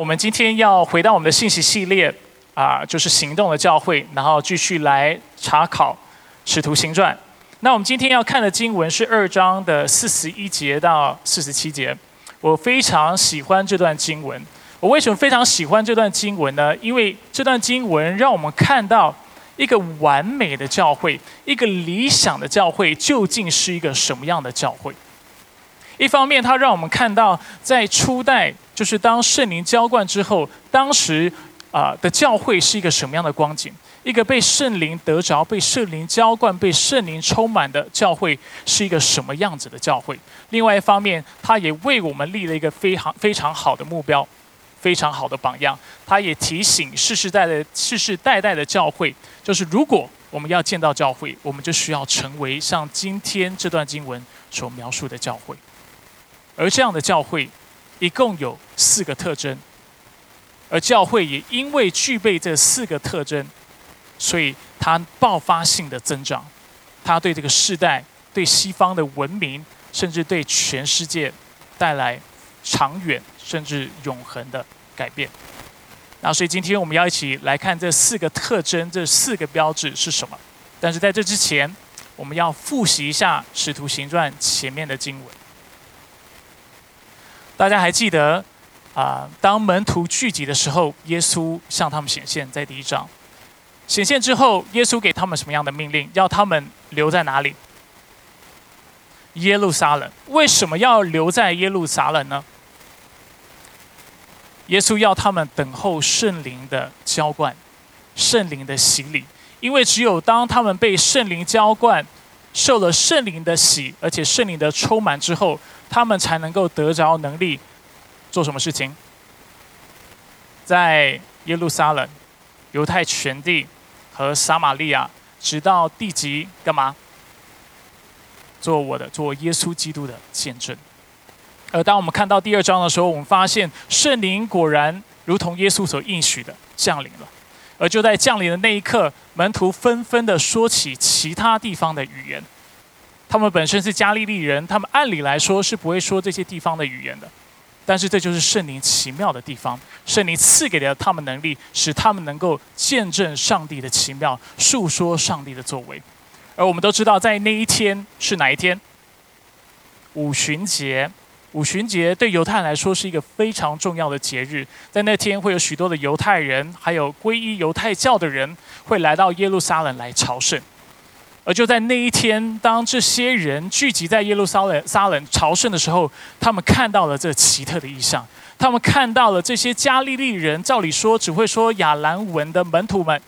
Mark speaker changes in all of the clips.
Speaker 1: 我们今天要回到我们的信息系列啊，就是行动的教会，然后继续来查考《使徒行传》。那我们今天要看的经文是二章的四十一节到四十七节。我非常喜欢这段经文。我为什么非常喜欢这段经文呢？因为这段经文让我们看到一个完美的教会，一个理想的教会究竟是一个什么样的教会。一方面，它让我们看到在初代，就是当圣灵浇灌之后，当时啊的教会是一个什么样的光景。一个被圣灵得着、被圣灵浇灌、被圣灵充满的教会是一个什么样子的教会？另外一方面，他也为我们立了一个非常非常好的目标，非常好的榜样。他也提醒世世代代、世世代代的教会，就是如果我们要见到教会，我们就需要成为像今天这段经文所描述的教会。而这样的教会，一共有四个特征，而教会也因为具备这四个特征。所以它爆发性的增长，它对这个世代、对西方的文明，甚至对全世界带来长远甚至永恒的改变。那所以今天我们要一起来看这四个特征、这四个标志是什么。但是在这之前，我们要复习一下《使徒行传》前面的经文。大家还记得啊？当门徒聚集的时候，耶稣向他们显现，在第一章。显现之后，耶稣给他们什么样的命令？要他们留在哪里？耶路撒冷。为什么要留在耶路撒冷呢？耶稣要他们等候圣灵的浇灌，圣灵的洗礼。因为只有当他们被圣灵浇灌，受了圣灵的洗，而且圣灵的充满之后，他们才能够得着能力做什么事情？在耶路撒冷，犹太全地。和撒玛利亚，直到地极，干嘛？做我的，做耶稣基督的见证。而当我们看到第二章的时候，我们发现圣灵果然如同耶稣所应许的降临了。而就在降临的那一刻，门徒纷纷的说起其他地方的语言。他们本身是加利利人，他们按理来说是不会说这些地方的语言的。但是这就是圣灵奇妙的地方，圣灵赐给了他们能力，使他们能够见证上帝的奇妙，述说上帝的作为。而我们都知道，在那一天是哪一天？五旬节。五旬节对犹太人来说是一个非常重要的节日，在那天会有许多的犹太人，还有皈依犹太教的人，会来到耶路撒冷来朝圣。而就在那一天，当这些人聚集在耶路撒冷撒冷朝圣的时候，他们看到了这奇特的异象。他们看到了这些加利利人，照理说只会说亚兰文的门徒们，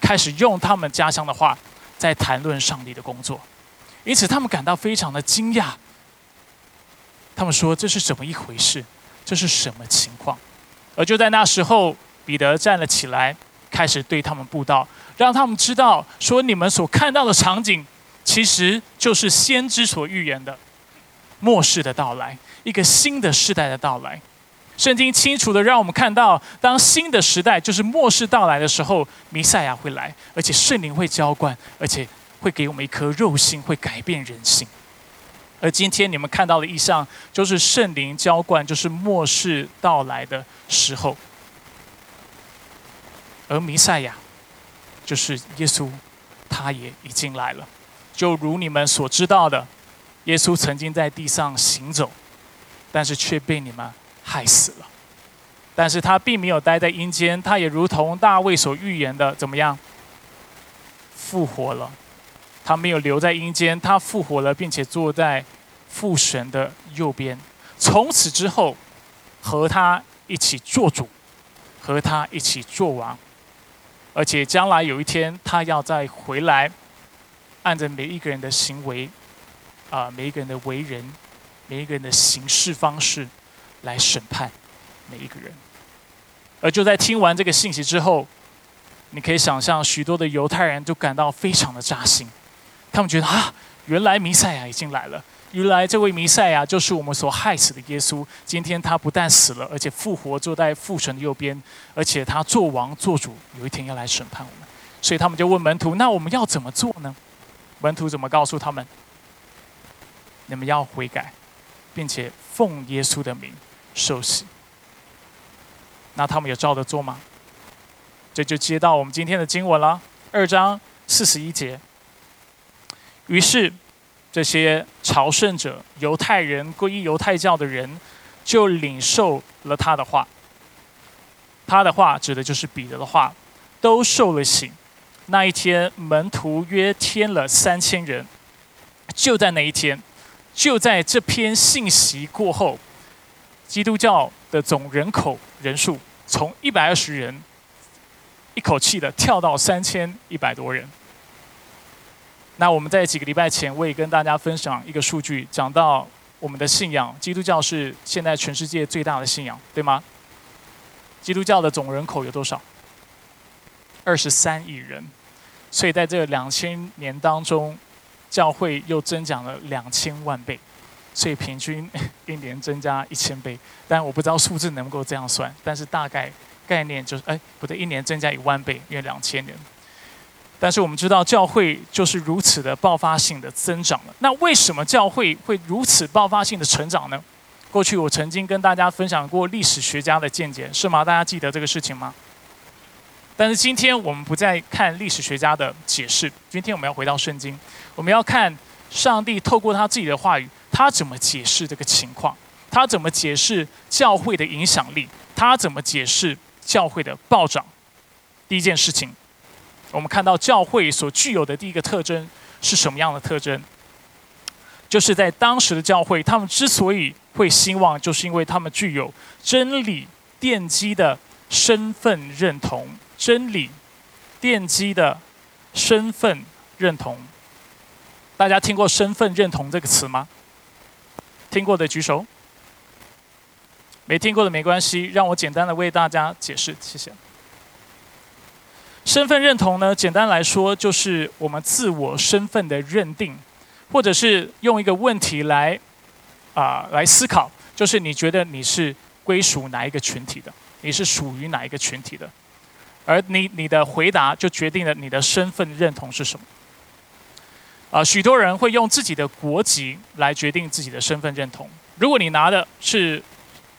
Speaker 1: 开始用他们家乡的话在谈论上帝的工作。因此，他们感到非常的惊讶。他们说：“这是怎么一回事？这是什么情况？”而就在那时候，彼得站了起来，开始对他们布道。让他们知道，说你们所看到的场景，其实就是先知所预言的末世的到来，一个新的时代的到来。圣经清楚的让我们看到，当新的时代就是末世到来的时候，弥赛亚会来，而且圣灵会浇灌，而且会给我们一颗肉心，会改变人性。而今天你们看到的意象，就是圣灵浇灌，就是末世到来的时候，而弥赛亚。就是耶稣，他也已经来了。就如你们所知道的，耶稣曾经在地上行走，但是却被你们害死了。但是他并没有待在阴间，他也如同大卫所预言的，怎么样？复活了。他没有留在阴间，他复活了，并且坐在父神的右边。从此之后，和他一起做主，和他一起做王。而且将来有一天，他要再回来，按着每一个人的行为，啊，每一个人的为人，每一个人的行事方式，来审判每一个人。而就在听完这个信息之后，你可以想象，许多的犹太人都感到非常的扎心，他们觉得啊，原来弥赛亚已经来了。原来这位弥赛亚就是我们所害死的耶稣。今天他不但死了，而且复活，坐在父神的右边，而且他做王做主，有一天要来审判我们。所以他们就问门徒：“那我们要怎么做呢？”门徒怎么告诉他们？你们要悔改，并且奉耶稣的名受洗。那他们有照着做吗？这就接到我们今天的经文了，二章四十一节。于是，这些朝圣者、犹太人、皈依犹太教的人，就领受了他的话。他的话指的就是彼得的话，都受了洗。那一天，门徒约添了三千人。就在那一天，就在这篇信息过后，基督教的总人口人数从一百二十人。一口气的跳到三千一百多人。那我们在几个礼拜前，我也跟大家分享一个数据，讲到我们的信仰，基督教是现在全世界最大的信仰，对吗？基督教的总人口有多少？二十三亿人。所以在这两千年当中，教会又增长了两千万倍，所以平均一年增加一千倍。但我不知道数字能够这样算，但是大概。概念就是，哎，不对，一年增加一万倍，因为两千年。但是我们知道，教会就是如此的爆发性的增长了。那为什么教会会如此爆发性的成长呢？过去我曾经跟大家分享过历史学家的见解，是吗？大家记得这个事情吗？但是今天我们不再看历史学家的解释，今天我们要回到圣经，我们要看上帝透过他自己的话语，他怎么解释这个情况，他怎么解释教会的影响力，他怎么解释。教会的暴涨，第一件事情，我们看到教会所具有的第一个特征是什么样的特征？就是在当时的教会，他们之所以会兴旺，就是因为他们具有真理奠基的身份认同。真理奠基的身份认同，大家听过“身份认同”这个词吗？听过的举手。没听过的没关系，让我简单的为大家解释，谢谢。身份认同呢，简单来说就是我们自我身份的认定，或者是用一个问题来啊来思考，就是你觉得你是归属哪一个群体的，你是属于哪一个群体的，而你你的回答就决定了你的身份认同是什么。啊，许多人会用自己的国籍来决定自己的身份认同。如果你拿的是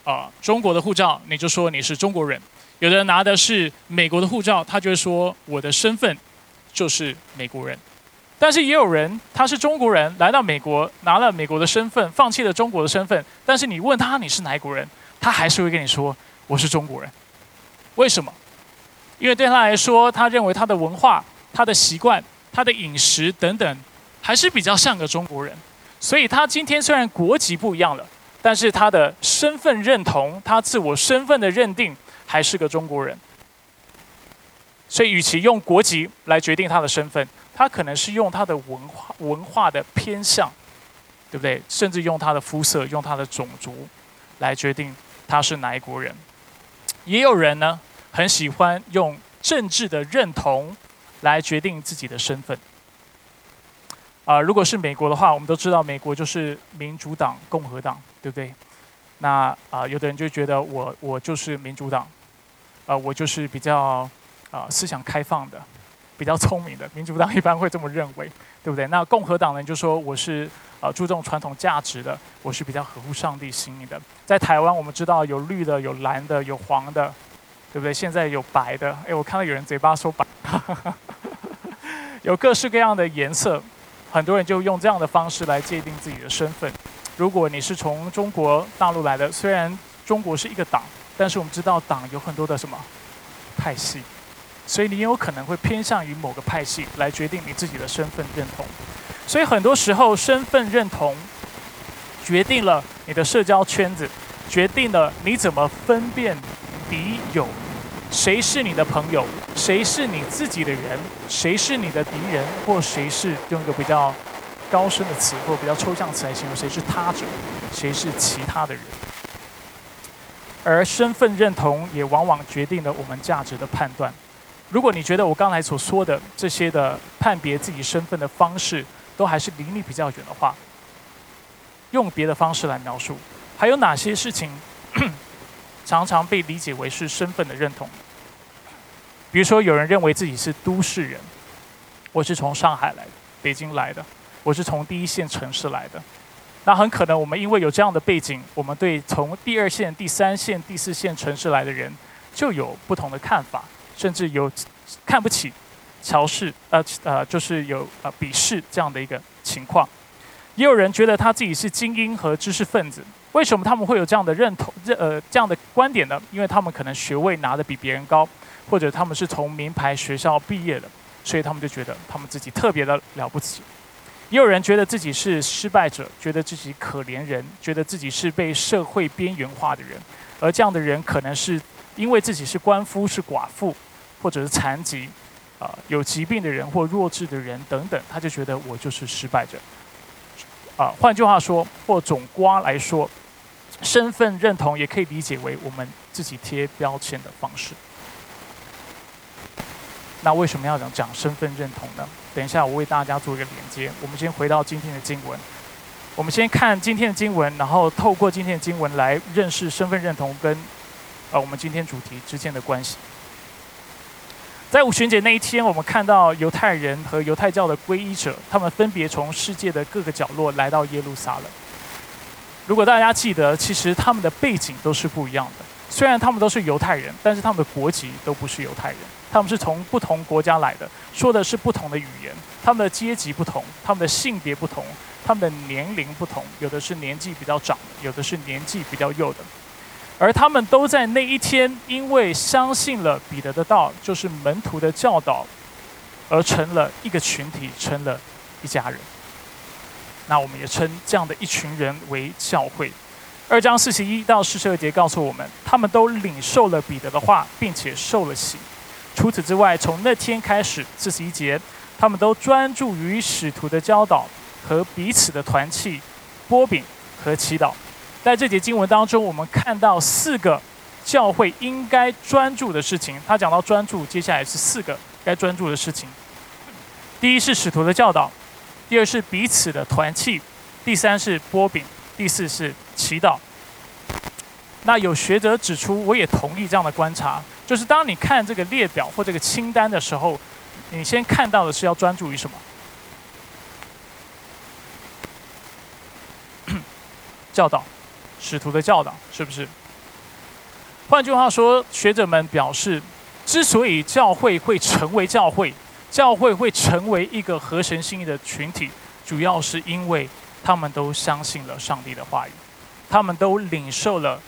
Speaker 1: 啊，中国的护照，你就说你是中国人；有的人拿的是美国的护照，他就会说我的身份就是美国人。但是也有人他是中国人，来到美国拿了美国的身份，放弃了中国的身份。但是你问他你是哪国人，他还是会跟你说我是中国人。为什么？因为对他来说，他认为他的文化、他的习惯、他的饮食等等，还是比较像个中国人。所以他今天虽然国籍不一样了。但是他的身份认同，他自我身份的认定还是个中国人。所以，与其用国籍来决定他的身份，他可能是用他的文化文化的偏向，对不对？甚至用他的肤色、用他的种族来决定他是哪一国人。也有人呢，很喜欢用政治的认同来决定自己的身份。啊，如果是美国的话，我们都知道美国就是民主党、共和党。对不对？那啊，有的人就觉得我我就是民主党，啊，我就是比较啊思想开放的，比较聪明的。民主党一般会这么认为，对不对？那共和党呢，就说我是啊注重传统价值的，我是比较合乎上帝心意的。在台湾，我们知道有绿的、有蓝的、有黄的，对不对？现在有白的，哎，我看到有人嘴巴说白，有各式各样的颜色，很多人就用这样的方式来界定自己的身份。如果你是从中国大陆来的，虽然中国是一个党，但是我们知道党有很多的什么派系，所以你有可能会偏向于某个派系来决定你自己的身份认同。所以很多时候，身份认同决定了你的社交圈子，决定了你怎么分辨敌友，谁是你的朋友，谁是你自己的人，谁是你的敌人，或谁是用一个比较。高深的词或比较抽象词来形容谁是他者，谁是其他的人，而身份认同也往往决定了我们价值的判断。如果你觉得我刚才所说的这些的判别自己身份的方式都还是离你比较远的话，用别的方式来描述，还有哪些事情 常常被理解为是身份的认同？比如说，有人认为自己是都市人，我是从上海来的，北京来的。我是从第一线城市来的，那很可能我们因为有这样的背景，我们对从第二线、第三线、第四线城市来的人，就有不同的看法，甚至有看不起、瞧视，呃呃，就是有呃鄙视这样的一个情况。也有人觉得他自己是精英和知识分子。为什么他们会有这样的认同、认呃这样的观点呢？因为他们可能学位拿的比别人高，或者他们是从名牌学校毕业的，所以他们就觉得他们自己特别的了不起。也有人觉得自己是失败者，觉得自己可怜人，觉得自己是被社会边缘化的人，而这样的人可能是因为自己是官夫、是寡妇，或者是残疾，啊有疾病的人或弱智的人等等，他就觉得我就是失败者。啊，换句话说，或总瓜来说。身份认同也可以理解为我们自己贴标签的方式。那为什么要讲讲身份认同呢？等一下我为大家做一个连接。我们先回到今天的经文，我们先看今天的经文，然后透过今天的经文来认识身份认同跟呃我们今天主题之间的关系。在五旬节那一天，我们看到犹太人和犹太教的皈依者，他们分别从世界的各个角落来到耶路撒冷。如果大家记得，其实他们的背景都是不一样的。虽然他们都是犹太人，但是他们的国籍都不是犹太人。他们是从不同国家来的，说的是不同的语言。他们的阶级不同，他们的性别不同，他们的年龄不同。有的是年纪比较长的，有的是年纪比较幼的。而他们都在那一天，因为相信了彼得的道，就是门徒的教导，而成了一个群体，成了一家人。那我们也称这样的一群人为教会。二章四十一到四十二节告诉我们，他们都领受了彼得的话，并且受了洗。除此之外，从那天开始，四十一节，他们都专注于使徒的教导和彼此的团契、波饼和祈祷。在这节经文当中，我们看到四个教会应该专注的事情。他讲到专注，接下来是四个该专注的事情。第一是使徒的教导。第二是彼此的团契，第三是波饼，第四是祈祷。那有学者指出，我也同意这样的观察，就是当你看这个列表或这个清单的时候，你先看到的是要专注于什么？教导，使徒的教导，是不是？换句话说，学者们表示，之所以教会会成为教会。教会会成为一个合神心意的群体，主要是因为他们都相信了上帝的话语，他们都领受了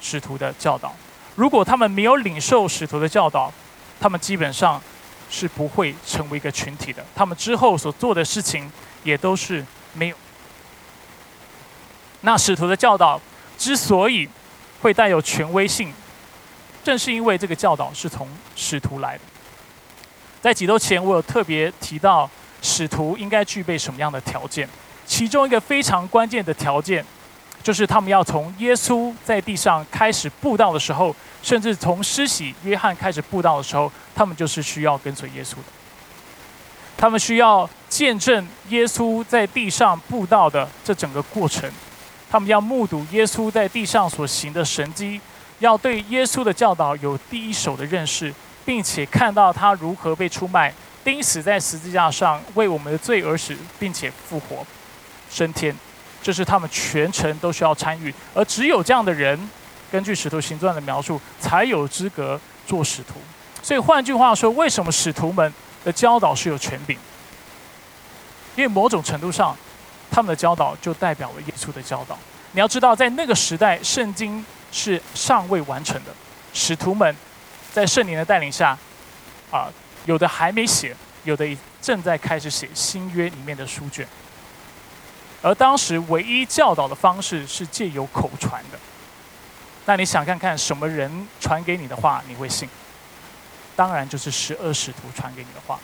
Speaker 1: 使徒的教导。如果他们没有领受使徒的教导，他们基本上是不会成为一个群体的。他们之后所做的事情也都是没有。那使徒的教导之所以会带有权威性，正是因为这个教导是从使徒来的。在几周前，我有特别提到使徒应该具备什么样的条件。其中一个非常关键的条件，就是他们要从耶稣在地上开始布道的时候，甚至从施洗约翰开始布道的时候，他们就是需要跟随耶稣的。他们需要见证耶稣在地上布道的这整个过程，他们要目睹耶稣在地上所行的神迹，要对耶稣的教导有第一手的认识。并且看到他如何被出卖、钉死在十字架上，为我们的罪而死，并且复活、升天，这是他们全程都需要参与。而只有这样的人，根据使徒行传的描述，才有资格做使徒。所以换句话说，为什么使徒们的教导是有权柄？因为某种程度上，他们的教导就代表了耶稣的教导。你要知道，在那个时代，圣经是尚未完成的，使徒们。在圣灵的带领下，啊，有的还没写，有的正在开始写新约里面的书卷。而当时唯一教导的方式是借由口传的。那你想看看什么人传给你的话你会信？当然就是十二使徒传给你的话。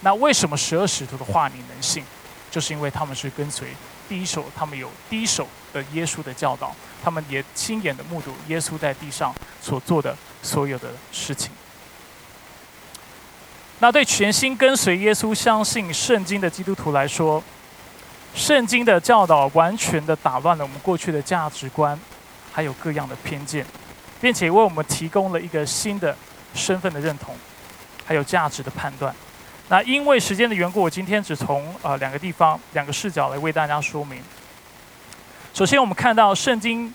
Speaker 1: 那为什么十二使徒的话你能信？就是因为他们是跟随第一手，他们有第一手的耶稣的教导，他们也亲眼的目睹耶稣在地上所做的。所有的事情，那对全心跟随耶稣、相信圣经的基督徒来说，圣经的教导完全的打乱了我们过去的价值观，还有各样的偏见，并且为我们提供了一个新的身份的认同，还有价值的判断。那因为时间的缘故，我今天只从呃两个地方、两个视角来为大家说明。首先，我们看到圣经。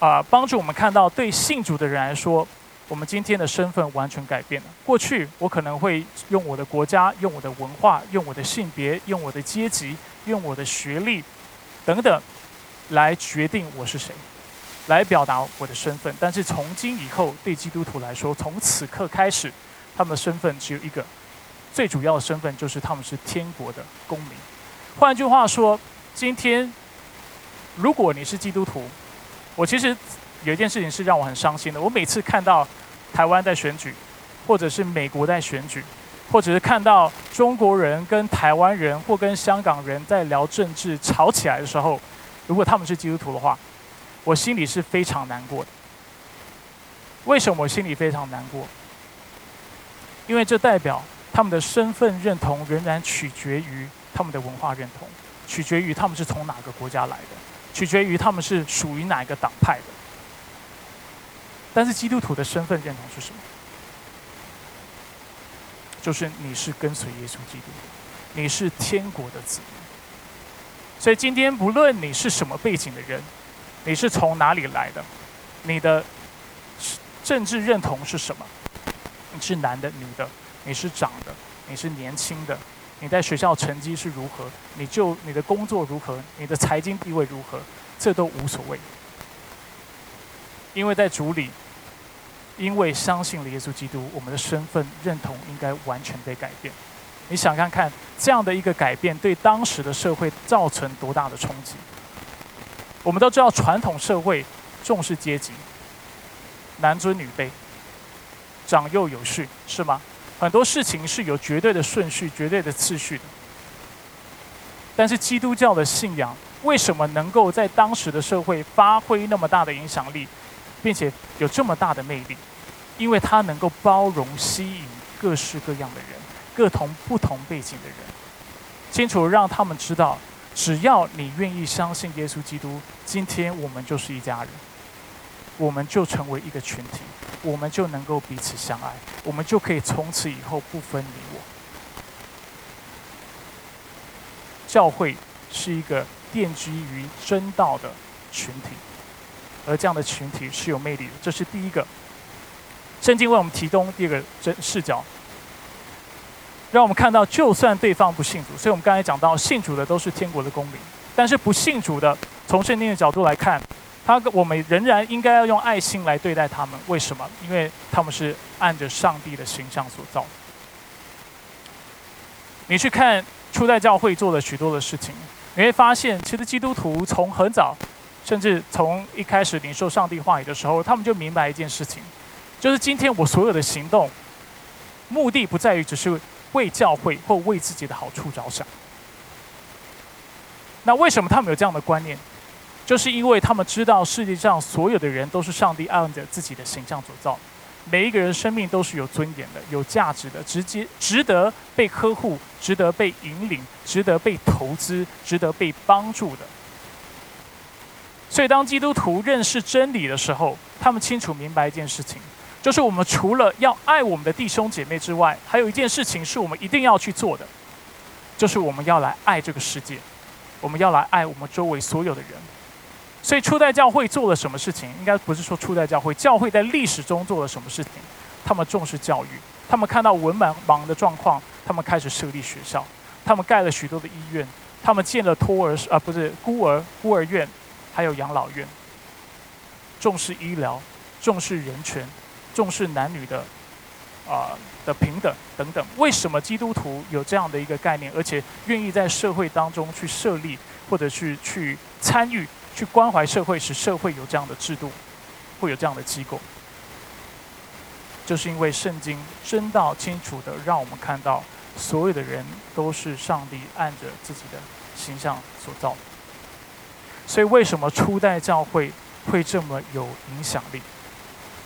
Speaker 1: 啊，帮助我们看到，对信主的人来说，我们今天的身份完全改变了。过去我可能会用我的国家、用我的文化、用我的性别、用我的阶级、用我的学历等等，来决定我是谁，来表达我的身份。但是从今以后，对基督徒来说，从此刻开始，他们的身份只有一个，最主要的身份就是他们是天国的公民。换句话说，今天如果你是基督徒，我其实有一件事情是让我很伤心的。我每次看到台湾在选举，或者是美国在选举，或者是看到中国人跟台湾人或跟香港人在聊政治吵起来的时候，如果他们是基督徒的话，我心里是非常难过的。为什么我心里非常难过？因为这代表他们的身份认同仍然取决于他们的文化认同，取决于他们是从哪个国家来的。取决于他们是属于哪一个党派的，但是基督徒的身份认同是什么？就是你是跟随耶稣基督，你是天国的子民。所以今天不论你是什么背景的人，你是从哪里来的，你的政治认同是什么？你是男的、女的，你是长的，你是年轻的。你在学校成绩是如何？你就你的工作如何？你的财经地位如何？这都无所谓，因为在主里，因为相信了耶稣基督，我们的身份认同应该完全被改变。你想看看这样的一个改变对当时的社会造成多大的冲击？我们都知道传统社会重视阶级，男尊女卑，长幼有序，是吗？很多事情是有绝对的顺序、绝对的次序的，但是基督教的信仰为什么能够在当时的社会发挥那么大的影响力，并且有这么大的魅力？因为它能够包容、吸引各式各样的人，各同不同背景的人，清楚让他们知道，只要你愿意相信耶稣基督，今天我们就是一家人，我们就成为一个群体。我们就能够彼此相爱，我们就可以从此以后不分你我。教会是一个奠基于真道的群体，而这样的群体是有魅力的。这是第一个。圣经为我们提供第二个真视角，让我们看到，就算对方不信主，所以我们刚才讲到，信主的都是天国的公民，但是不信主的，从圣经的角度来看。他，我们仍然应该要用爱心来对待他们。为什么？因为他们是按着上帝的形象所造。你去看初代教会做了许多的事情，你会发现，其实基督徒从很早，甚至从一开始领受上帝话语的时候，他们就明白一件事情，就是今天我所有的行动，目的不在于只是为教会或为自己的好处着想。那为什么他们有这样的观念？就是因为他们知道世界上所有的人都是上帝按着自己的形象所造，每一个人生命都是有尊严的、有价值的，直接值得被呵护、值得被引领、值得被投资、值得被帮助的。所以，当基督徒认识真理的时候，他们清楚明白一件事情，就是我们除了要爱我们的弟兄姐妹之外，还有一件事情是我们一定要去做的，就是我们要来爱这个世界，我们要来爱我们周围所有的人。所以初代教会做了什么事情？应该不是说初代教会，教会在历史中做了什么事情？他们重视教育，他们看到文盲盲的状况，他们开始设立学校，他们盖了许多的医院，他们建了托儿啊不是孤儿孤儿院，还有养老院。重视医疗，重视人权，重视男女的啊的平等等等。为什么基督徒有这样的一个概念，而且愿意在社会当中去设立，或者是去参与？去关怀社会，使社会有这样的制度，会有这样的机构，就是因为圣经真道清楚的让我们看到，所有的人都是上帝按着自己的形象所造。所以，为什么初代教会会这么有影响力？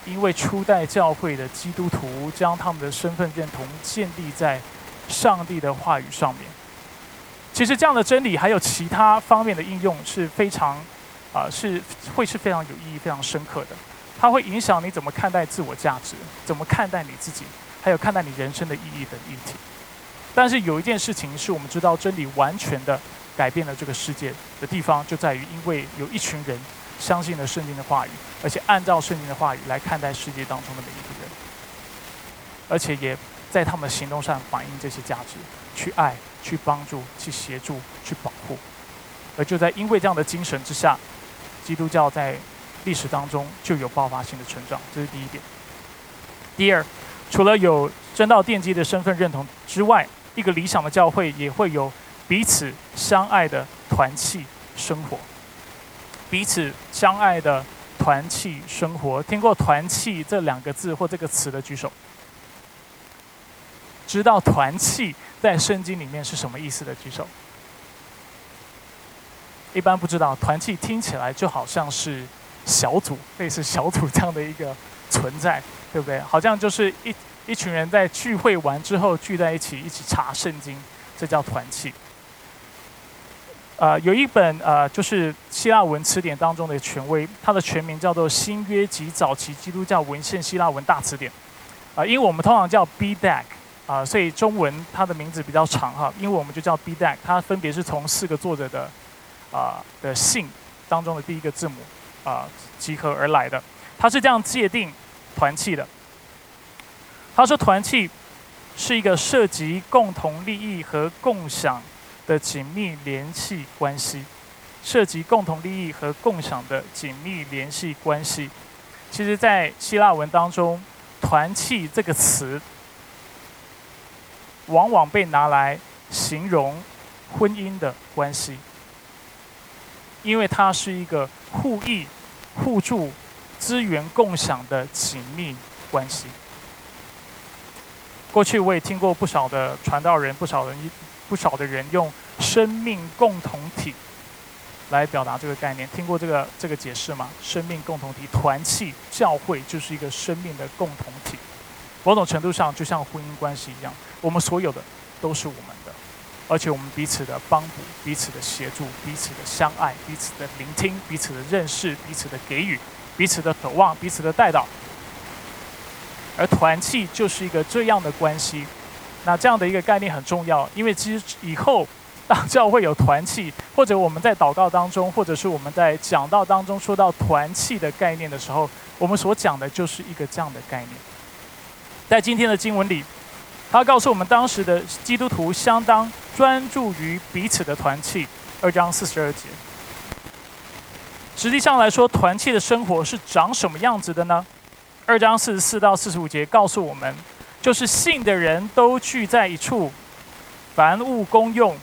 Speaker 1: 因为初代教会的基督徒将他们的身份认同建立在上帝的话语上面。其实，这样的真理还有其他方面的应用是非常。啊，是会是非常有意义、非常深刻的。它会影响你怎么看待自我价值，怎么看待你自己，还有看待你人生的意义等议题。但是有一件事情是我们知道真理完全的改变了这个世界的地方，就在于因为有一群人相信了圣经的话语，而且按照圣经的话语来看待世界当中的每一个人，而且也在他们行动上反映这些价值，去爱、去帮助、去协助、去保护。而就在因为这样的精神之下，基督教在历史当中就有爆发性的成长，这是第一点。第二，除了有真道奠基的身份认同之外，一个理想的教会也会有彼此相爱的团契生活。彼此相爱的团契生活，听过“团契”这两个字或这个词的举手。知道“团契”在圣经里面是什么意思的举手。一般不知道，“团契”听起来就好像是小组，类似小组这样的一个存在，对不对？好像就是一一群人在聚会完之后聚在一起，一起查圣经，这叫团契。呃，有一本呃，就是希腊文词典当中的权威，它的全名叫做《新约及早期基督教文献希腊文大词典》。啊，因为我们通常叫 BDAC，啊，所以中文它的名字比较长哈，因为我们就叫 BDAC，它分别是从四个作者的啊的姓当中的第一个字母啊集合而来的。它是这样界定团契的。他说，团契是一个涉及共同利益和共享。的紧密联系关系，涉及共同利益和共享的紧密联系关系。其实，在希腊文当中，“团契”这个词，往往被拿来形容婚姻的关系，因为它是一个互益、互助、资源共享的紧密关系。过去我也听过不少的传道人，不少人。不少的人用“生命共同体”来表达这个概念，听过这个这个解释吗？生命共同体、团契、教会就是一个生命的共同体。某种程度上，就像婚姻关系一样，我们所有的都是我们的，而且我们彼此的帮补、彼此的协助、彼此的相爱、彼此的聆听、彼此的认识、彼此的给予、彼此的渴望、彼此的带到。而团契就是一个这样的关系。那这样的一个概念很重要，因为其实以后当教会有团契，或者我们在祷告当中，或者是我们在讲道当中说到团契的概念的时候，我们所讲的就是一个这样的概念。在今天的经文里，他告诉我们当时的基督徒相当专注于彼此的团契。二章四十二节，实际上来说，团契的生活是长什么样子的呢？二章四十四到四十五节告诉我们。就是信的人都聚在一处，凡物公用，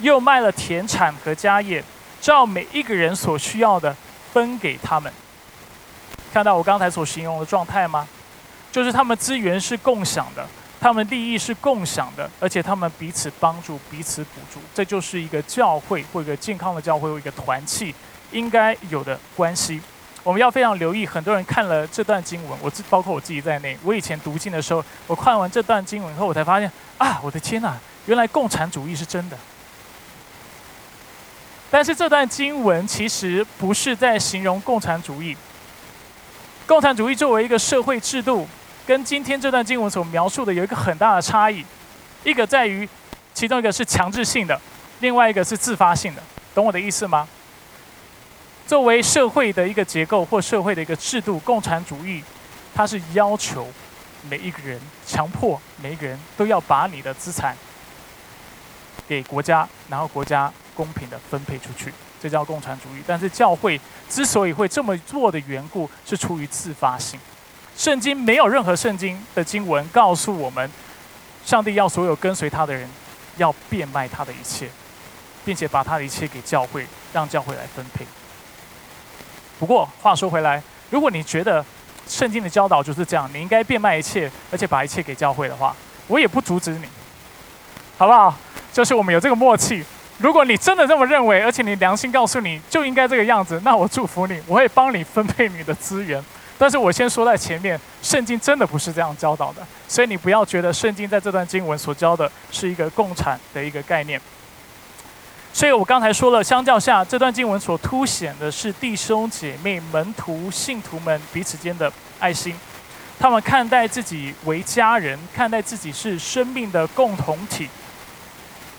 Speaker 1: 又卖了田产和家业，照每一个人所需要的分给他们。看到我刚才所形容的状态吗？就是他们资源是共享的，他们利益是共享的，而且他们彼此帮助、彼此补助。这就是一个教会或一个健康的教会或一个团契应该有的关系。我们要非常留意，很多人看了这段经文，我自包括我自己在内。我以前读经的时候，我看完这段经文以后，我才发现啊，我的天哪，原来共产主义是真的。但是这段经文其实不是在形容共产主义。共产主义作为一个社会制度，跟今天这段经文所描述的有一个很大的差异。一个在于，其中一个是强制性的，另外一个是自发性的。懂我的意思吗？作为社会的一个结构或社会的一个制度，共产主义，它是要求每一个人，强迫每一个人都要把你的资产给国家，然后国家公平的分配出去，这叫共产主义。但是教会之所以会这么做的缘故，是出于自发性。圣经没有任何圣经的经文告诉我们，上帝要所有跟随他的人要变卖他的一切，并且把他的一切给教会，让教会来分配。不过话说回来，如果你觉得圣经的教导就是这样，你应该变卖一切，而且把一切给教会的话，我也不阻止你，好不好？就是我们有这个默契。如果你真的这么认为，而且你良心告诉你就应该这个样子，那我祝福你，我会帮你分配你的资源。但是我先说在前面，圣经真的不是这样教导的，所以你不要觉得圣经在这段经文所教的是一个共产的一个概念。所以我刚才说了，相较下，这段经文所凸显的是弟兄姐妹、门徒、信徒们彼此间的爱心。他们看待自己为家人，看待自己是生命的共同体。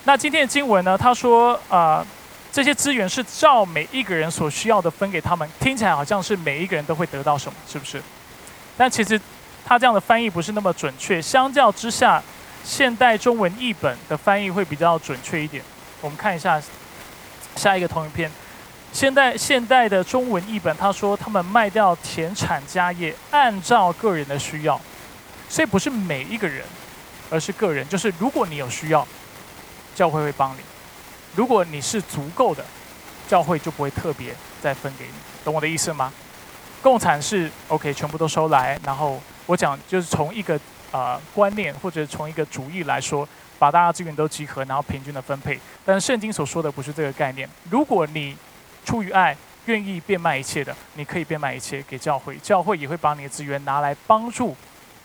Speaker 1: 那今天的经文呢？他说：“啊，这些资源是照每一个人所需要的分给他们，听起来好像是每一个人都会得到什么，是不是？但其实他这样的翻译不是那么准确。相较之下，现代中文译本的翻译会比较准确一点。我们看一下下一个投影片。现代现代的中文译本，他说他们卖掉田产家业，按照个人的需要，所以不是每一个人，而是个人。就是如果你有需要，教会会帮你；如果你是足够的，教会就不会特别再分给你。懂我的意思吗？共产是 OK，全部都收来，然后我讲就是从一个呃观念或者从一个主义来说，把大家资源都集合，然后平均的分配。但圣经所说的不是这个概念。如果你出于爱，愿意变卖一切的，你可以变卖一切给教会，教会也会把你的资源拿来帮助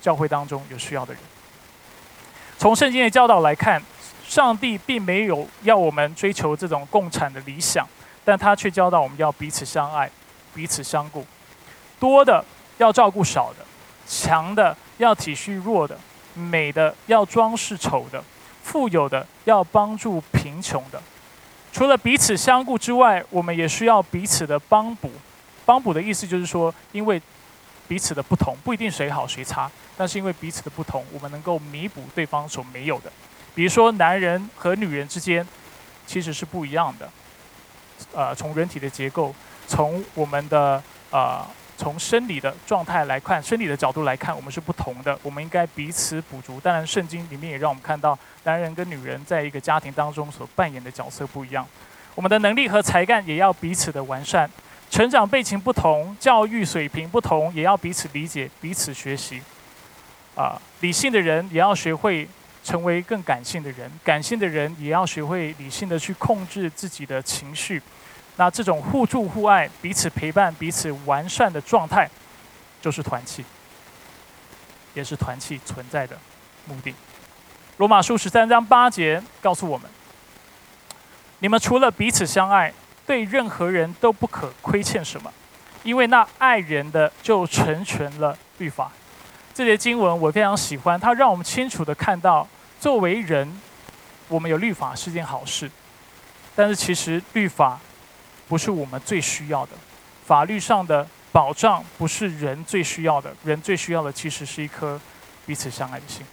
Speaker 1: 教会当中有需要的人。从圣经的教导来看，上帝并没有要我们追求这种共产的理想，但他却教导我们要彼此相爱，彼此相顾，多的要照顾少的，强的要体恤弱的，美的要装饰丑的，富有的要帮助贫穷的。除了彼此相顾之外，我们也需要彼此的帮补。帮补的意思就是说，因为彼此的不同，不一定谁好谁差，但是因为彼此的不同，我们能够弥补对方所没有的。比如说，男人和女人之间其实是不一样的。呃，从人体的结构，从我们的呃。从生理的状态来看，生理的角度来看，我们是不同的。我们应该彼此补足。当然，圣经里面也让我们看到，男人跟女人在一个家庭当中所扮演的角色不一样。我们的能力和才干也要彼此的完善。成长背景不同，教育水平不同，也要彼此理解、彼此学习。啊，理性的人也要学会成为更感性的人，感性的人也要学会理性的去控制自己的情绪。那这种互助互爱、彼此陪伴、彼此完善的状态，就是团契，也是团契存在的目的。罗马书十三章八节告诉我们：你们除了彼此相爱，对任何人都不可亏欠什么，因为那爱人的就成全了律法。这节经文我非常喜欢，它让我们清楚的看到，作为人，我们有律法是件好事，但是其实律法。不是我们最需要的，法律上的保障不是人最需要的，人最需要的其实是一颗彼此相爱的心。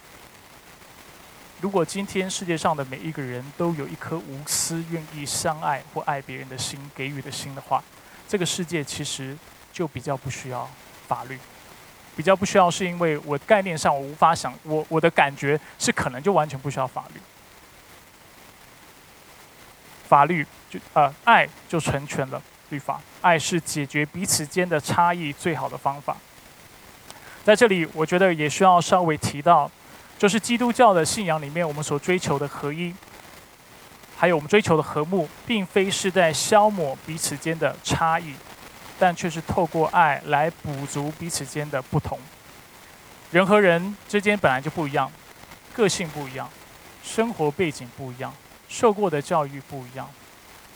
Speaker 1: 如果今天世界上的每一个人都有一颗无私、愿意相爱或爱别人的心、给予的心的话，这个世界其实就比较不需要法律，比较不需要是因为我概念上我无法想，我我的感觉是可能就完全不需要法律。法律就呃，爱就成全了律法。爱是解决彼此间的差异最好的方法。在这里，我觉得也需要稍微提到，就是基督教的信仰里面，我们所追求的合一，还有我们追求的和睦，并非是在消磨彼此间的差异，但却是透过爱来补足彼此间的不同。人和人之间本来就不一样，个性不一样，生活背景不一样。受过的教育不一样，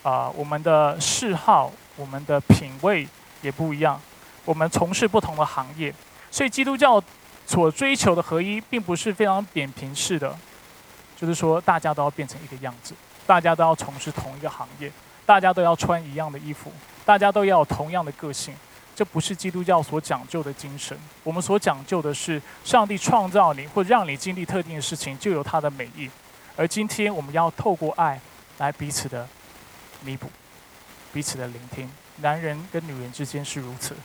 Speaker 1: 啊，我们的嗜好、我们的品味也不一样，我们从事不同的行业，所以基督教所追求的合一，并不是非常扁平式的，就是说大家都要变成一个样子，大家都要从事同一个行业，大家都要穿一样的衣服，大家都要有同样的个性，这不是基督教所讲究的精神。我们所讲究的是，上帝创造你，或让你经历特定的事情，就有他的美意。而今天，我们要透过爱来彼此的弥补，彼此的聆听。男人跟女人之间是如此，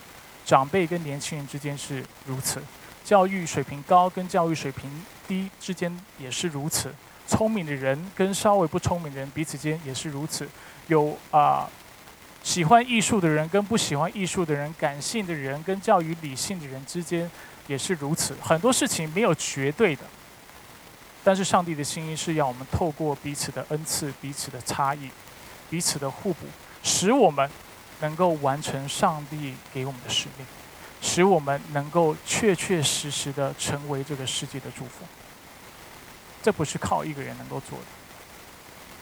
Speaker 1: 长辈跟年轻人之间是如此，教育水平高跟教育水平低之间也是如此。聪明的人跟稍微不聪明的人彼此间也是如此。有啊，喜欢艺术的人跟不喜欢艺术的人，感性的人跟教育理性的人之间也是如此。很多事情没有绝对的。但是上帝的心意是要我们透过彼此的恩赐、彼此的差异、彼此的互补，使我们能够完成上帝给我们的使命，使我们能够确确实实的成为这个世界的祝福。这不是靠一个人能够做的。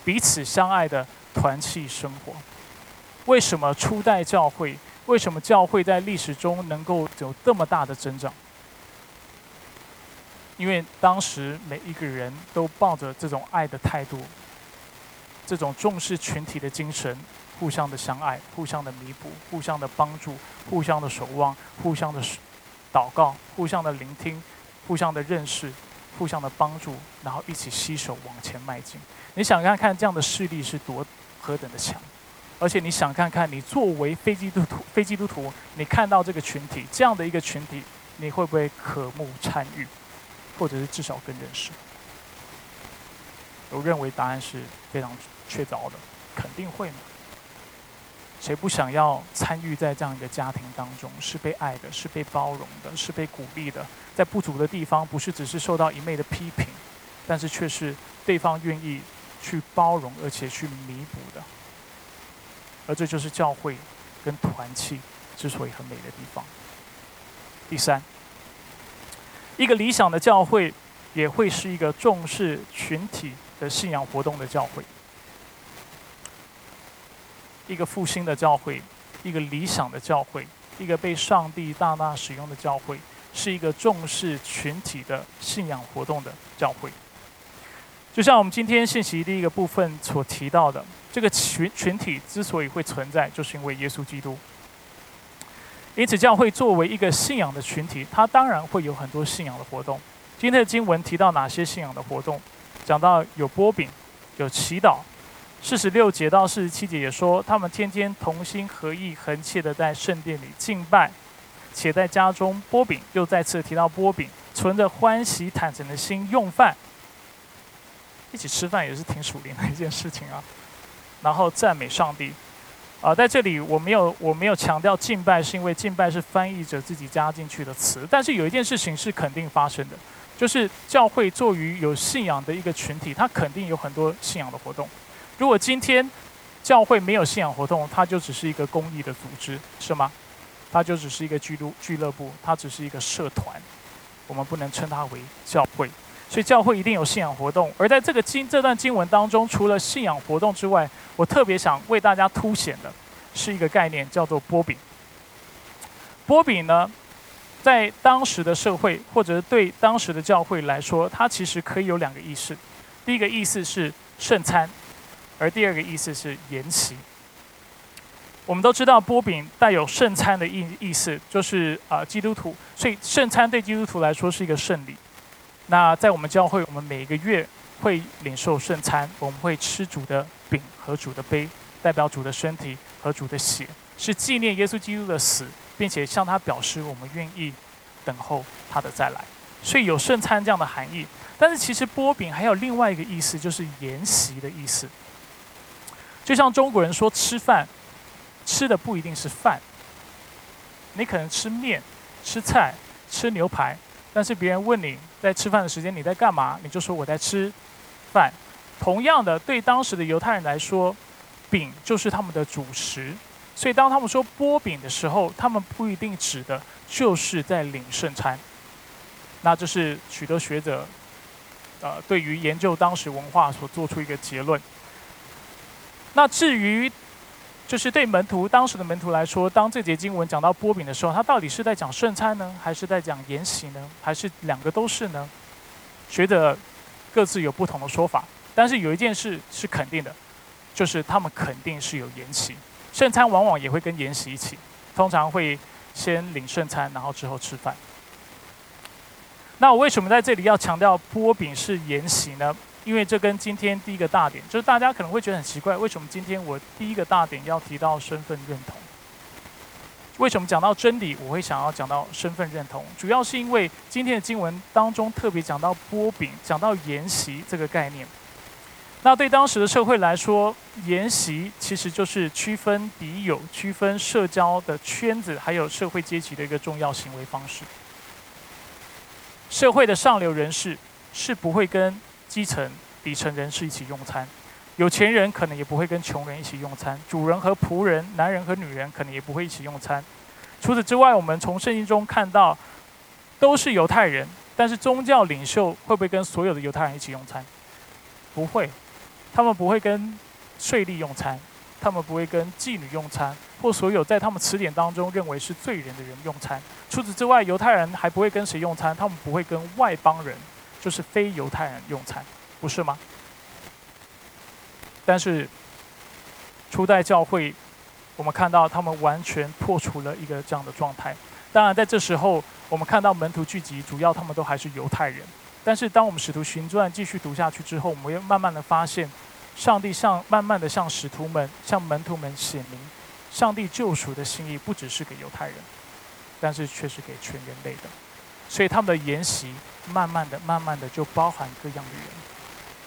Speaker 1: 彼此相爱的团契生活，为什么初代教会？为什么教会在历史中能够有这么大的增长？因为当时每一个人都抱着这种爱的态度，这种重视群体的精神，互相的相爱，互相的弥补，互相的帮助，互相的守望，互相的祷告，互相的聆听，互相的认识，互相的帮助，然后一起携手往前迈进。你想看看这样的势力是多何等的强？而且你想看看，你作为非基督徒，非基督徒，你看到这个群体这样的一个群体，你会不会渴慕参与，或者是至少更认识？我认为答案是非常确凿的，肯定会嘛。谁不想要参与在这样一个家庭当中？是被爱的，是被包容的，是被鼓励的。在不足的地方，不是只是受到一昧的批评，但是却是对方愿意去包容，而且去弥补的。而这就是教会跟团契之所以很美的地方。第三，一个理想的教会也会是一个重视群体。的信仰活动的教会，一个复兴的教会，一个理想的教会，一个被上帝大大使用的教会，是一个重视群体的信仰活动的教会。就像我们今天信息第一个部分所提到的，这个群群体之所以会存在，就是因为耶稣基督。因此，教会作为一个信仰的群体，它当然会有很多信仰的活动。今天的经文提到哪些信仰的活动？讲到有波饼，有祈祷，四十六节到四十七节也说，他们天天同心合意、恒切的在圣殿里敬拜，且在家中波饼。又再次提到波饼，存着欢喜坦诚的心用饭，一起吃饭也是挺属灵的一件事情啊。然后赞美上帝，啊，在这里我没有我没有强调敬拜，是因为敬拜是翻译者自己加进去的词。但是有一件事情是肯定发生的。就是教会作为有信仰的一个群体，它肯定有很多信仰的活动。如果今天教会没有信仰活动，它就只是一个公益的组织，是吗？它就只是一个俱乐俱乐部，它只是一个社团，我们不能称它为教会。所以教会一定有信仰活动。而在这个经这段经文当中，除了信仰活动之外，我特别想为大家凸显的是一个概念，叫做波饼。波饼呢？在当时的社会，或者对当时的教会来说，它其实可以有两个意思。第一个意思是圣餐，而第二个意思是筵席。我们都知道，波饼带有圣餐的意意思，就是啊，基督徒。所以圣餐对基督徒来说是一个圣礼。那在我们教会，我们每个月会领受圣餐，我们会吃主的饼和主的杯，代表主的身体和主的血，是纪念耶稣基督的死。并且向他表示我们愿意等候他的再来，所以有圣餐这样的含义。但是其实波饼还有另外一个意思，就是筵席的意思。就像中国人说吃饭，吃的不一定是饭，你可能吃面、吃菜、吃牛排，但是别人问你在吃饭的时间你在干嘛，你就说我在吃饭。同样的，对当时的犹太人来说，饼就是他们的主食。所以，当他们说波饼的时候，他们不一定指的就是在领圣餐。那这是许多学者，呃，对于研究当时文化所做出一个结论。那至于，就是对门徒当时的门徒来说，当这节经文讲到波饼的时候，他到底是在讲圣餐呢，还是在讲筵席呢，还是两个都是呢？学者各自有不同的说法。但是有一件事是肯定的，就是他们肯定是有筵席。圣餐往往也会跟筵席一起，通常会先领圣餐，然后之后吃饭。那我为什么在这里要强调波饼是筵席呢？因为这跟今天第一个大点，就是大家可能会觉得很奇怪，为什么今天我第一个大点要提到身份认同？为什么讲到真理，我会想要讲到身份认同？主要是因为今天的经文当中特别讲到波饼，讲到筵席这个概念。那对当时的社会来说，筵席其实就是区分敌友、区分社交的圈子，还有社会阶级的一个重要行为方式。社会的上流人士是不会跟基层底层人士一起用餐，有钱人可能也不会跟穷人一起用餐，主人和仆人、男人和女人可能也不会一起用餐。除此之外，我们从圣经中看到，都是犹太人，但是宗教领袖会不会跟所有的犹太人一起用餐？不会。他们不会跟税吏用餐，他们不会跟妓女用餐，或所有在他们词典当中认为是罪人的人用餐。除此之外，犹太人还不会跟谁用餐？他们不会跟外邦人，就是非犹太人用餐，不是吗？但是初代教会，我们看到他们完全破除了一个这样的状态。当然，在这时候，我们看到门徒聚集，主要他们都还是犹太人。但是，当我们使徒行传继续读下去之后，我们会慢慢的发现，上帝向慢慢的向使徒们、向门徒们显明，上帝救赎的心意不只是给犹太人，但是却是给全人类的。所以，他们的筵席慢慢的、慢慢的就包含各样的人。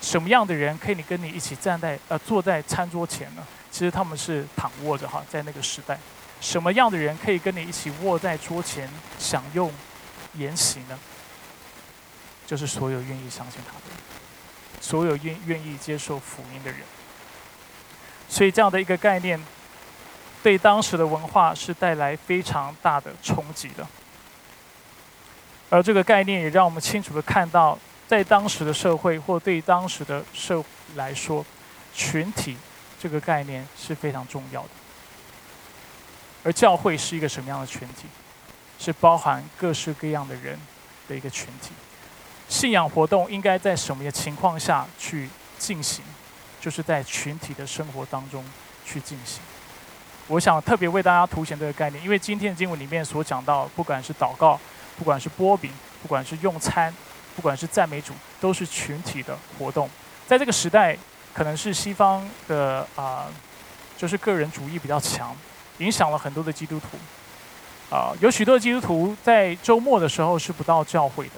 Speaker 1: 什么样的人可以跟你一起站在呃坐在餐桌前呢？其实他们是躺卧着哈，在那个时代。什么样的人可以跟你一起卧在桌前享用筵席呢？就是所有愿意相信他的人，所有愿愿意接受福音的人。所以这样的一个概念，对当时的文化是带来非常大的冲击的。而这个概念也让我们清楚的看到，在当时的社会或对当时的社会来说，群体这个概念是非常重要的。而教会是一个什么样的群体？是包含各式各样的人的一个群体。信仰活动应该在什么样情况下去进行？就是在群体的生活当中去进行。我想特别为大家凸显这个概念，因为今天的经文里面所讲到，不管是祷告，不管是波比，不管是用餐，不管是赞美主，都是群体的活动。在这个时代，可能是西方的啊，就是个人主义比较强。影响了很多的基督徒，啊，有许多基督徒在周末的时候是不到教会的。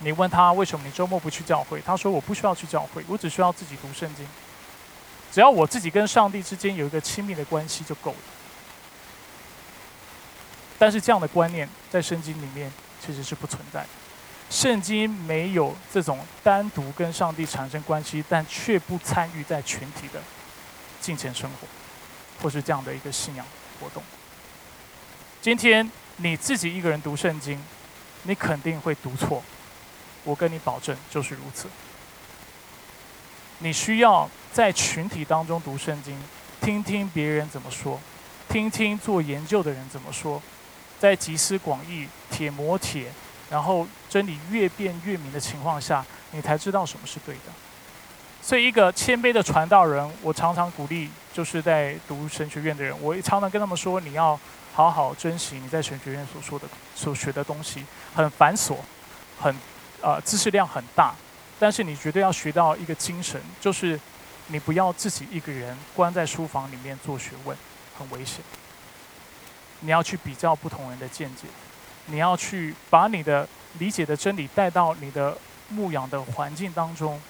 Speaker 1: 你问他为什么你周末不去教会，他说我不需要去教会，我只需要自己读圣经，只要我自己跟上帝之间有一个亲密的关系就够了。但是这样的观念在圣经里面其实是不存在的，圣经没有这种单独跟上帝产生关系，但却不参与在群体的敬虔生活。或是这样的一个信仰活动。今天你自己一个人读圣经，你肯定会读错，我跟你保证就是如此。你需要在群体当中读圣经，听听别人怎么说，听听做研究的人怎么说，在集思广益、铁磨铁，然后真理越辩越明的情况下，你才知道什么是对的。所以，一个谦卑的传道人，我常常鼓励，就是在读神学院的人，我常常跟他们说，你要好好珍惜你在神学院所说的、所学的东西，很繁琐，很呃知识量很大，但是你绝对要学到一个精神，就是你不要自己一个人关在书房里面做学问，很危险。你要去比较不同人的见解，你要去把你的理解的真理带到你的牧养的环境当中。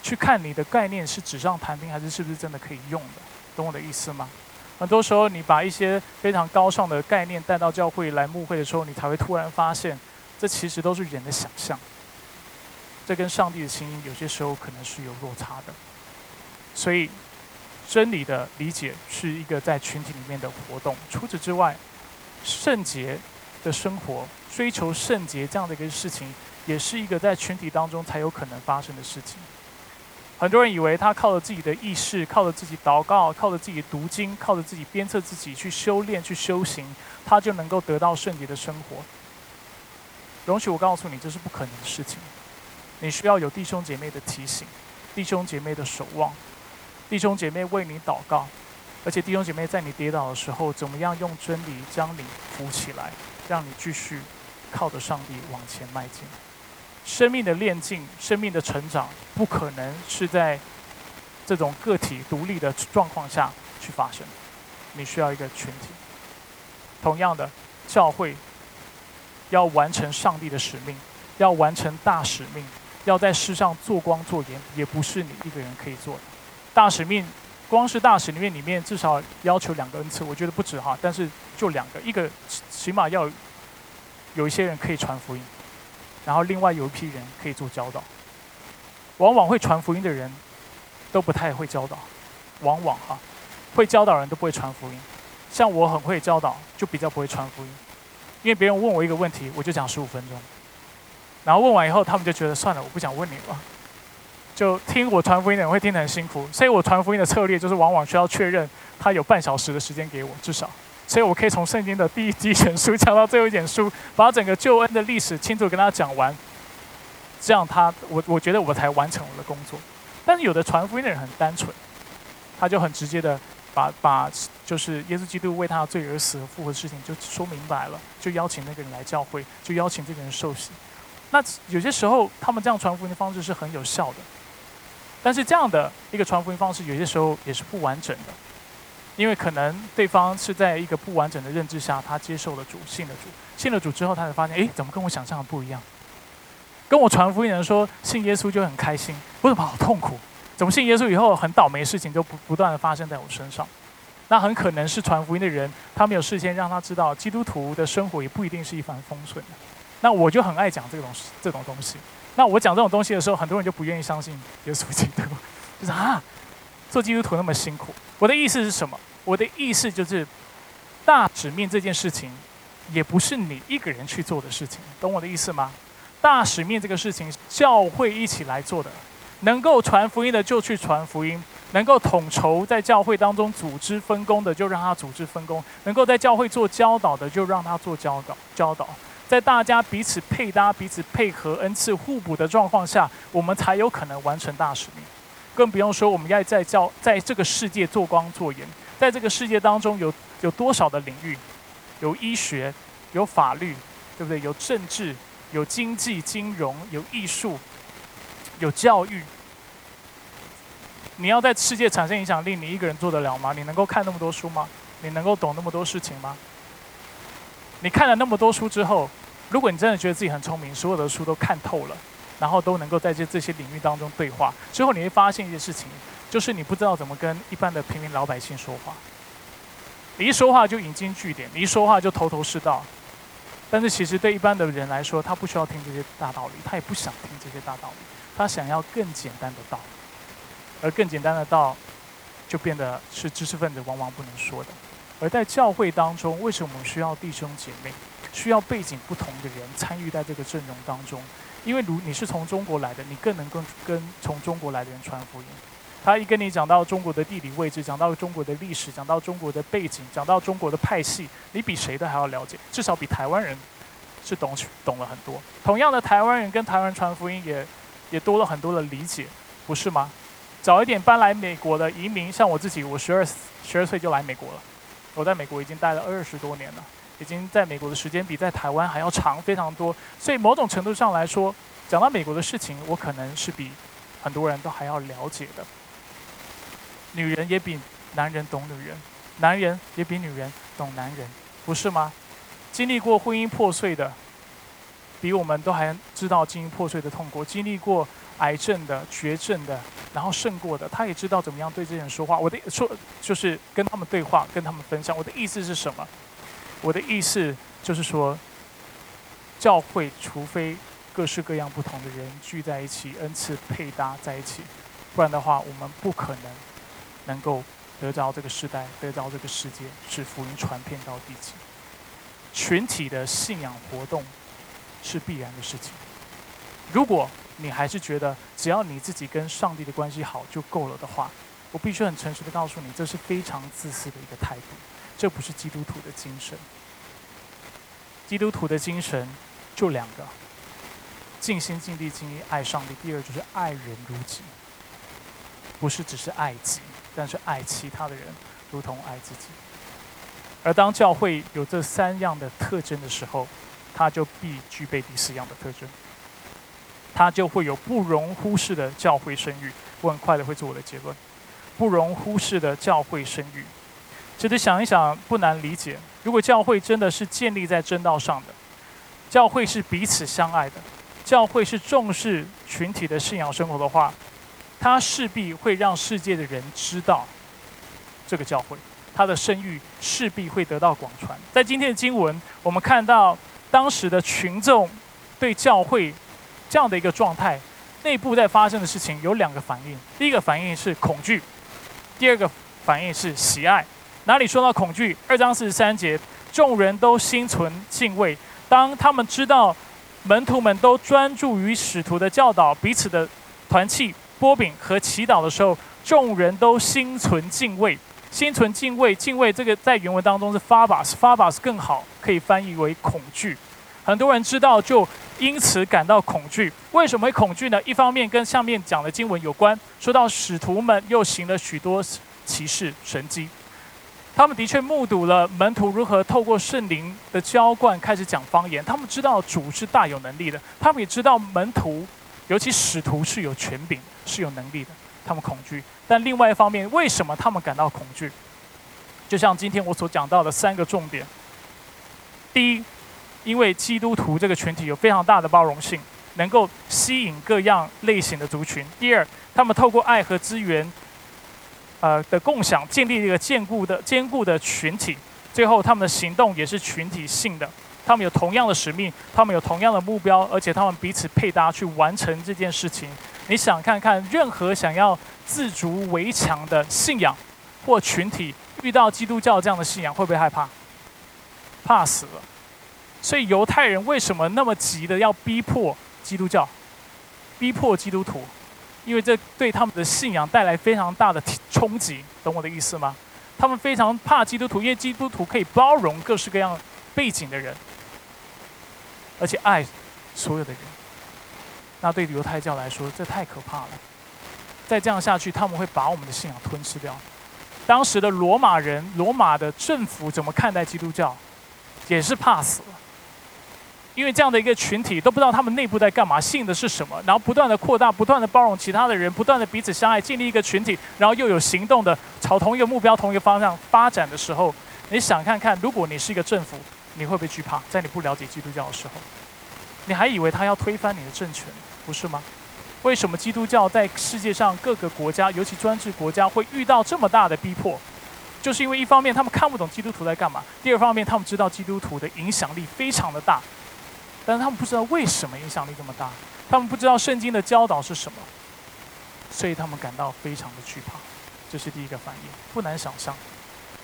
Speaker 1: 去看你的概念是纸上谈兵，还是是不是真的可以用的？懂我的意思吗？很多时候，你把一些非常高尚的概念带到教会来牧会的时候，你才会突然发现，这其实都是人的想象。这跟上帝的心意有些时候可能是有落差的。所以，真理的理解是一个在群体里面的活动。除此之外，圣洁的生活、追求圣洁这样的一个事情，也是一个在群体当中才有可能发生的事情。很多人以为他靠着自己的意识，靠着自己祷告，靠着自己读经，靠着自己鞭策自己去修炼、去修行，他就能够得到圣洁的生活。容许我告诉你，这是不可能的事情。你需要有弟兄姐妹的提醒，弟兄姐妹的守望，弟兄姐妹为你祷告，而且弟兄姐妹在你跌倒的时候，怎么样用真理将你扶起来，让你继续靠着上帝往前迈进。生命的炼境、生命的成长，不可能是在这种个体独立的状况下去发生。你需要一个群体。同样的，教会要完成上帝的使命，要完成大使命，要在世上做光做盐，也不是你一个人可以做的。大使命，光是大使命里面至少要求两个恩赐，我觉得不止哈，但是就两个，一个起码要有一些人可以传福音。然后另外有一批人可以做教导，往往会传福音的人，都不太会教导，往往哈，会教导人都不会传福音，像我很会教导，就比较不会传福音，因为别人问我一个问题，我就讲十五分钟，然后问完以后，他们就觉得算了，我不想问你了，就听我传福音的人会听得很辛苦，所以我传福音的策略就是往往需要确认他有半小时的时间给我，至少。所以我可以从圣经的第一几卷书讲到最后一卷书，把整个救恩的历史清楚跟他讲完，这样他我我觉得我才完成我的工作。但是有的传福音的人很单纯，他就很直接的把把就是耶稣基督为他罪而死复活的事情就说明白了，就邀请那个人来教会，就邀请这个人受洗。那有些时候他们这样传福音的方式是很有效的，但是这样的一个传福音方式有些时候也是不完整的，因为可能对方是在一个不完整的认知下，他接受了主，信了主，信了主之后，他才发现，哎，怎么跟我想象的不一样？跟我传福音的人说信耶稣就很开心，为什么好痛苦？怎么信耶稣以后很倒霉事情就不不断的发生在我身上？那很可能是传福音的人，他没有事先让他知道，基督徒的生活也不一定是一帆风顺的。那我就很爱讲这个东西，这种东西。那我讲这种东西的时候，很多人就不愿意相信耶稣基督，就是啊，做基督徒那么辛苦。我的意思是什么？我的意思就是，大使命这件事情，也不是你一个人去做的事情，懂我的意思吗？大使命这个事情，教会一起来做的。能够传福音的就去传福音，能够统筹在教会当中组织分工的就让他组织分工，能够在教会做教导的就让他做教导教导。在大家彼此配搭、彼此配合、恩赐互补的状况下，我们才有可能完成大使命。更不用说我们要在教在这个世界做光做盐，在这个世界当中有有多少的领域，有医学，有法律，对不对？有政治，有经济、金融，有艺术，有教育。你要在世界产生影响力，你一个人做得了吗？你能够看那么多书吗？你能够懂那么多事情吗？你看了那么多书之后，如果你真的觉得自己很聪明，所有的书都看透了，然后都能够在这这些领域当中对话，之后你会发现一件事情，就是你不知道怎么跟一般的平民老百姓说话。你一说话就引经据典，你一说话就头头是道。但是其实对一般的人来说，他不需要听这些大道理，他也不想听这些大道理，他想要更简单的道。而更简单的道，就变得是知识分子往往不能说的。而在教会当中，为什么我们需要弟兄姐妹，需要背景不同的人参与在这个阵容当中？因为如你是从中国来的，你更能跟跟从中国来的人传福音。他一跟你讲到中国的地理位置，讲到中国的历史，讲到中国的背景，讲到中国的派系，你比谁都还要了解，至少比台湾人是懂懂了很多。同样的，台湾人跟台湾传福音也也多了很多的理解，不是吗？早一点搬来美国的移民，像我自己，我十二十二岁就来美国了。我在美国已经待了二十多年了，已经在美国的时间比在台湾还要长非常多。所以某种程度上来说，讲到美国的事情，我可能是比很多人都还要了解的。女人也比男人懂女人，男人也比女人懂男人，不是吗？经历过婚姻破碎的，比我们都还知道经历破碎的痛苦。经历过癌症的、绝症的。然后胜过的，他也知道怎么样对这些人说话。我的说就是跟他们对话，跟他们分享。我的意思是什么？我的意思就是说，教会除非各式各样不同的人聚在一起，恩赐配搭在一起，不然的话，我们不可能能够得着这个时代，得着这个世界，使福音传遍到地极。群体的信仰活动是必然的事情。如果你还是觉得只要你自己跟上帝的关系好就够了的话，我必须很诚实的告诉你，这是非常自私的一个态度，这不是基督徒的精神。基督徒的精神就两个：尽心尽力尽力爱上帝；第二就是爱人如己，不是只是爱己，但是爱其他的人如同爱自己。而当教会有这三样的特征的时候，它就必具备第四样的特征。他就会有不容忽视的教会声誉。我很快的会做我的结论：不容忽视的教会声誉。其实想一想，不难理解。如果教会真的是建立在正道上的，教会是彼此相爱的，教会是重视群体的信仰生活的话，它势必会让世界的人知道这个教会，它的声誉势必会得到广传。在今天的经文，我们看到当时的群众对教会。这样的一个状态，内部在发生的事情有两个反应。第一个反应是恐惧，第二个反应是喜爱。哪里说到恐惧？二章四十三节，众人都心存敬畏。当他们知道门徒们都专注于使徒的教导、彼此的团契、波饼和祈祷的时候，众人都心存敬畏。心存敬畏，敬畏这个在原文当中是 fabas，fabas 更好可以翻译为恐惧。很多人知道，就因此感到恐惧。为什么会恐惧呢？一方面跟上面讲的经文有关，说到使徒们又行了许多奇事神迹。他们的确目睹了门徒如何透过圣灵的浇灌开始讲方言。他们知道主是大有能力的，他们也知道门徒，尤其使徒是有权柄、是有能力的。他们恐惧，但另外一方面，为什么他们感到恐惧？就像今天我所讲到的三个重点：第一，因为基督徒这个群体有非常大的包容性，能够吸引各样类型的族群；第二，他们透过爱和资源。呃的共享，建立一个坚固的、坚固的群体。最后，他们的行动也是群体性的，他们有同样的使命，他们有同样的目标，而且他们彼此配搭去完成这件事情。你想看看，任何想要自足围墙的信仰或群体，遇到基督教这样的信仰，会不会害怕？怕死了。所以，犹太人为什么那么急的要逼迫基督教，逼迫基督徒？因为这对他们的信仰带来非常大的冲击，懂我的意思吗？他们非常怕基督徒，因为基督徒可以包容各式各样背景的人，而且爱所有的人。那对犹太教来说，这太可怕了。再这样下去，他们会把我们的信仰吞噬掉。当时的罗马人、罗马的政府怎么看待基督教，也是怕死了。因为这样的一个群体都不知道他们内部在干嘛，信的是什么，然后不断的扩大，不断的包容其他的人，不断的彼此相爱，建立一个群体，然后又有行动的朝同一个目标、同一个方向发展的时候，你想看看，如果你是一个政府，你会不会惧怕？在你不了解基督教的时候，你还以为他要推翻你的政权，不是吗？为什么基督教在世界上各个国家，尤其专制国家会遇到这么大的逼迫？就是因为一方面他们看不懂基督徒在干嘛，第二方面他们知道基督徒的影响力非常的大。但他们不知道为什么影响力这么大，他们不知道圣经的教导是什么，所以他们感到非常的惧怕。这是第一个反应，不难想象。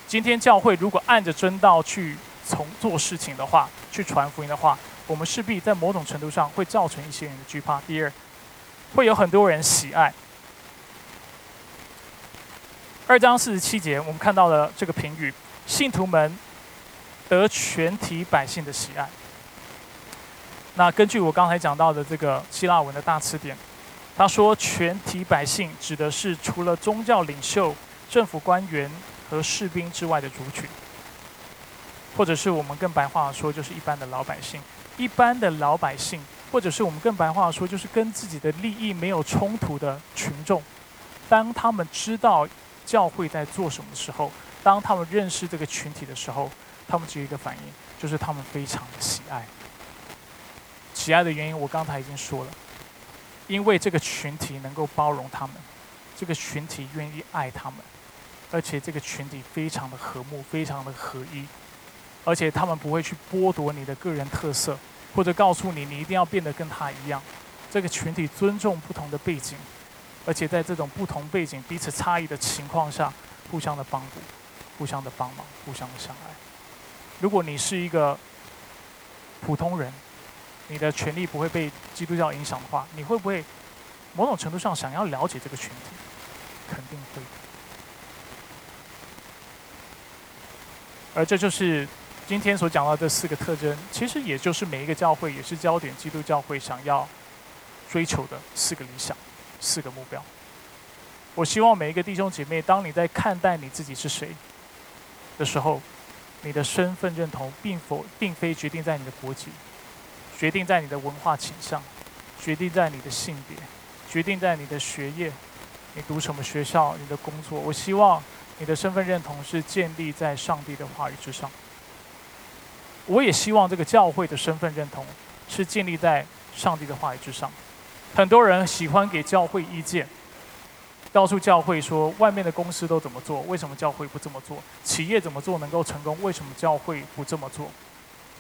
Speaker 1: 今天教会如果按着真道去从做事情的话，去传福音的话，我们势必在某种程度上会造成一些人的惧怕。第二，会有很多人喜爱。二章四十七节，我们看到了这个评语：信徒们得全体百姓的喜爱。那根据我刚才讲到的这个希腊文的大词典，他说全体百姓指的是除了宗教领袖、政府官员和士兵之外的族群，或者是我们更白话说，就是一般的老百姓。一般的老百姓，或者是我们更白话说，就是跟自己的利益没有冲突的群众，当他们知道教会在做什么的时候，当他们认识这个群体的时候，他们只有一个反应，就是他们非常的喜爱。喜爱的原因，我刚才已经说了，因为这个群体能够包容他们，这个群体愿意爱他们，而且这个群体非常的和睦，非常的合一，而且他们不会去剥夺你的个人特色，或者告诉你你一定要变得跟他一样。这个群体尊重不同的背景，而且在这种不同背景、彼此差异的情况下，互相的帮助，互相的帮忙，互相的相爱。如果你是一个普通人，你的权利不会被基督教影响的话，你会不会某种程度上想要了解这个群体？肯定会。而这就是今天所讲到的四个特征，其实也就是每一个教会，也是焦点基督教会想要追求的四个理想、四个目标。我希望每一个弟兄姐妹，当你在看待你自己是谁的时候，你的身份认同并否并非决定在你的国籍。决定在你的文化倾向，决定在你的性别，决定在你的学业，你读什么学校，你的工作。我希望你的身份认同是建立在上帝的话语之上。我也希望这个教会的身份认同是建立在上帝的话语之上。很多人喜欢给教会意见，告诉教会说外面的公司都怎么做，为什么教会不这么做？企业怎么做能够成功，为什么教会不这么做？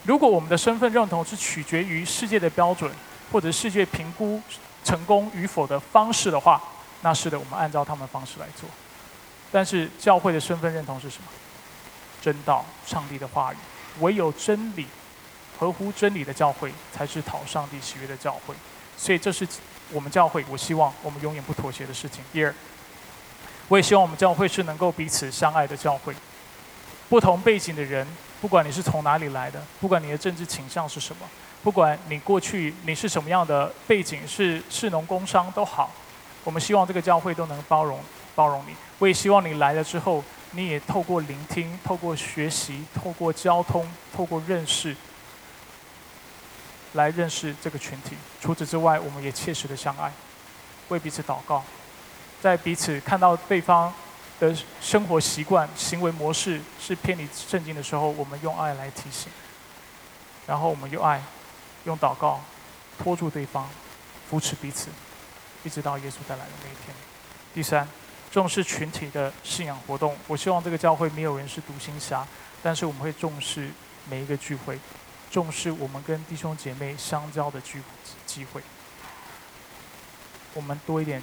Speaker 1: 如果我们的身份认同是取决于世界的标准，或者世界评估成功与否的方式的话，那是的，我们按照他们的方式来做。但是教会的身份认同是什么？真道，上帝的话语。唯有真理，合乎真理的教会，才是讨上帝喜悦的教会。所以这是我们教会，我希望我们永远不妥协的事情。第二，我也希望我们教会是能够彼此相爱的教会。不同背景的人。不管你是从哪里来的，不管你的政治倾向是什么，不管你过去你是什么样的背景，是士农工商都好，我们希望这个教会都能包容包容你。我也希望你来了之后，你也透过聆听、透过学习、透过交通、透过认识，来认识这个群体。除此之外，我们也切实的相爱，为彼此祷告，在彼此看到对方的生活习惯、行为模式是偏离圣经的时候，我们用爱来提醒，然后我们用爱、用祷告拖住对方，扶持彼此。一直到耶稣带来的那一天。第三，重视群体的信仰活动。我希望这个教会没有人是独行侠，但是我们会重视每一个聚会，重视我们跟弟兄姐妹相交的聚机会。我们多一点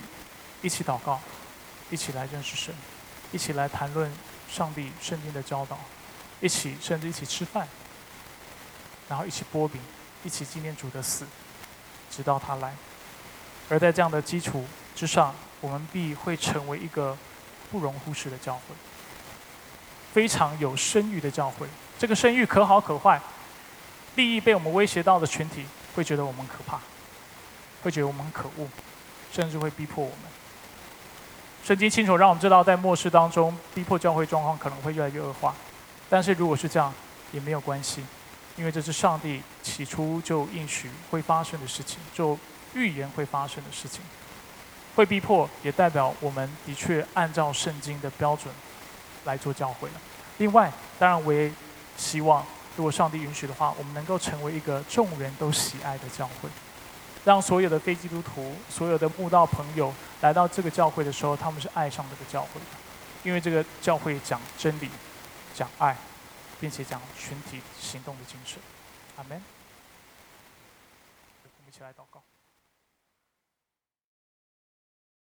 Speaker 1: 一起祷告，一起来认识神，一起来谈论上帝圣经的教导，一起甚至一起吃饭，然后一起剥饼，一起纪念主的死，直到他来。而在这样的基础之上，我们必会成为一个不容忽视的教会，非常有声誉的教会。这个声誉可好可坏，利益被我们威胁到的群体会觉得我们可怕，会觉得我们可恶，甚至会逼迫我们。圣经清楚让我们知道，在末世当中，逼迫教会状况可能会越来越恶化。但是如果是这样，也没有关系，因为这是上帝起初就应许会发生的事情。就预言会发生的事情，会逼迫，也代表我们的确按照圣经的标准来做教会了。另外，当然我也希望，如果上帝允许的话，我们能够成为一个众人都喜爱的教会，让所有的非基督徒、所有的慕道朋友来到这个教会的时候，他们是爱上这个教会的，因为这个教会讲真理、讲爱，并且讲群体行动的精神。阿门。